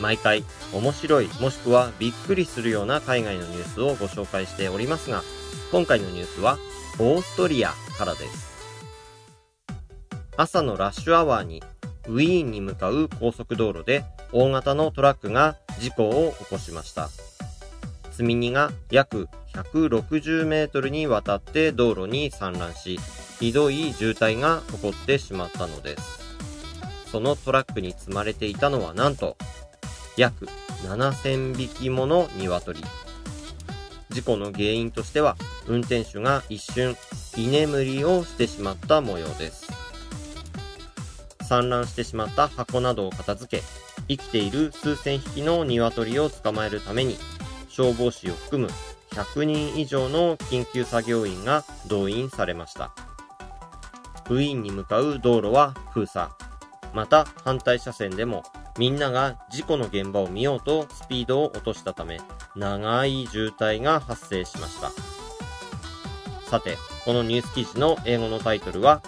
毎回面白いもしくはびっくりするような海外のニュースをご紹介しておりますが今回のニュースはオーストリアからです。朝のラッシュアワーにウィーンに向かう高速道路で大型のトラックが事故を起こしました。積み荷が約160メートルにわたって道路に散乱しひどい渋滞が起こってしまったのです。そのトラックに積まれていたのはなんと約7000匹もの鶏。事故の原因としては、運転手が一瞬居眠りをしてしまった模様です。散乱してしまった箱などを片付け、生きている数千匹の鶏を捕まえるために、消防士を含む100人以上の緊急作業員が動員されました。ウィーンに向かう道路は封鎖。また反対車線でもみんなが事故の現場を見ようとスピードを落としたため、長い渋滞が発生しました。さて、このニュース記事の英語のタイトルは、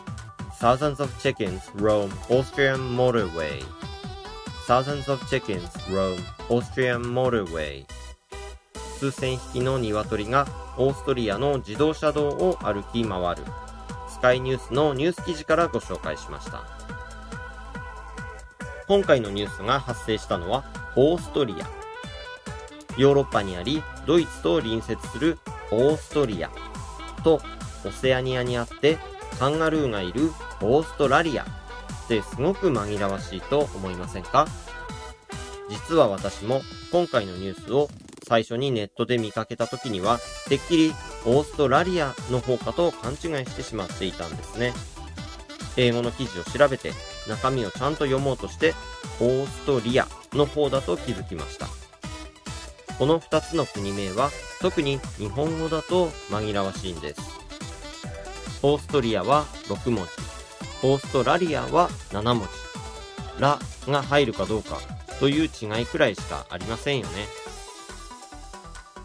Thousands of chickens roam Austrian motorway. Thousands of chickens roam Austrian motorway. 数千匹の鶏がオーストリアの自動車道を歩き回る。スカイニュースのニュース記事からご紹介しました。今回のニュースが発生したのはオーストリア。ヨーロッパにあり、ドイツと隣接するオーストリアとオセアニアにあってカンガルーがいるオーストラリアってすごく紛らわしいと思いませんか？実は私も今回のニュースを最初にネットで見かけた時には、てっきりオーストラリアの方かと勘違いしてしまっていたんですね。英語の記事を調べて中身をちゃんと読もうとして、オーストリアの方だと気づきました。この2つの国名は特に日本語だと紛らわしいんです。オーストリアは6文字、オーストラリアは7文字、ラが入るかどうかという違いくらいしかありませんよね。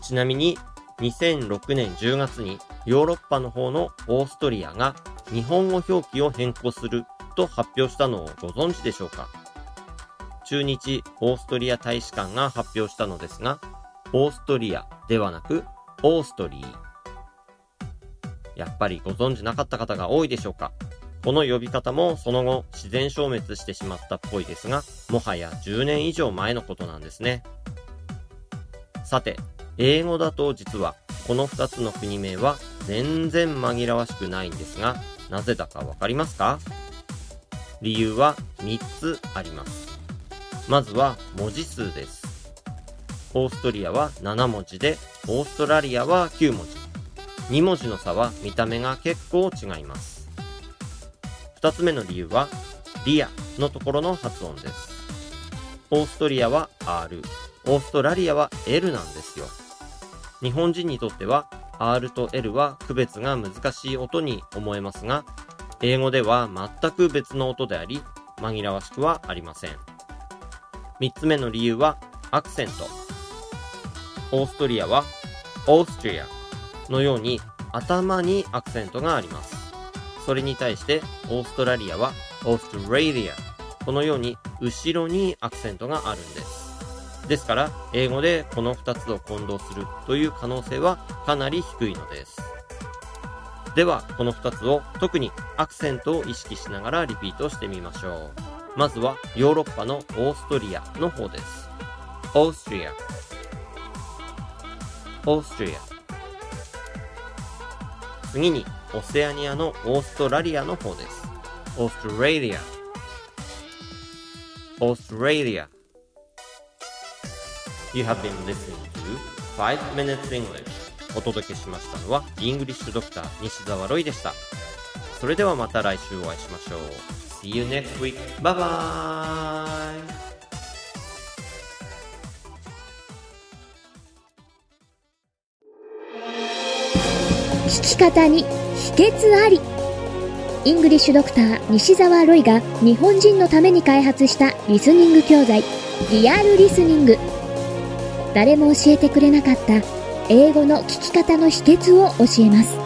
ちなみに2006年10月にヨーロッパの方のオーストリアが日本語表記を変更すると発表したのをご存知でしょうか？中日オーストリア大使館が発表したのですが、オーストリアではなく、オーストリー。やっぱりご存知なかった方が多いでしょうか？この呼び方もその後自然消滅してしまったっぽいですが、もはや10年以上前のことなんですね。さて、英語だと実はこの2つの国名は全然紛らわしくないんですが、なぜだかわかりますか？理由は3つあります。まずは文字数です。オーストリアは7文字で、オーストラリアは9文字。2文字の差は見た目が結構違います。2つ目の理由は、リアのところの発音です。オーストリアは R、オーストラリアは L なんですよ。日本人にとっては R と L は区別が難しい音に思えますが、英語では全く別の音であり、紛らわしくはありません。3つ目の理由はアクセント。オーストリアはオーストリアのように頭にアクセントがあります。それに対してオーストラリアはオーストラリアこのように後ろにアクセントがあるんです。ですから、英語でこの2つを混同するという可能性はかなり低いのです。では、この2つを特にアクセントを意識しながらリピートしてみましょう。まずはヨーロッパのオーストリアの方です。オーストリア。オーストリア。次に、オセアニアのオーストラリアの方です。オーストラリア。オーストラリア。You have been listening to 5 Minutes English お届けしましたのは、イングリッシュドクター西澤ロイでした。それではまた来週お会いしましょう。See you next week. Bye bye! 聞き方に秘訣ありイングリッシュドクター西澤ロイが日本人のために開発したリスニング教材リアルリスニング誰も教えてくれなかった英語の聞き方の秘訣を教えます。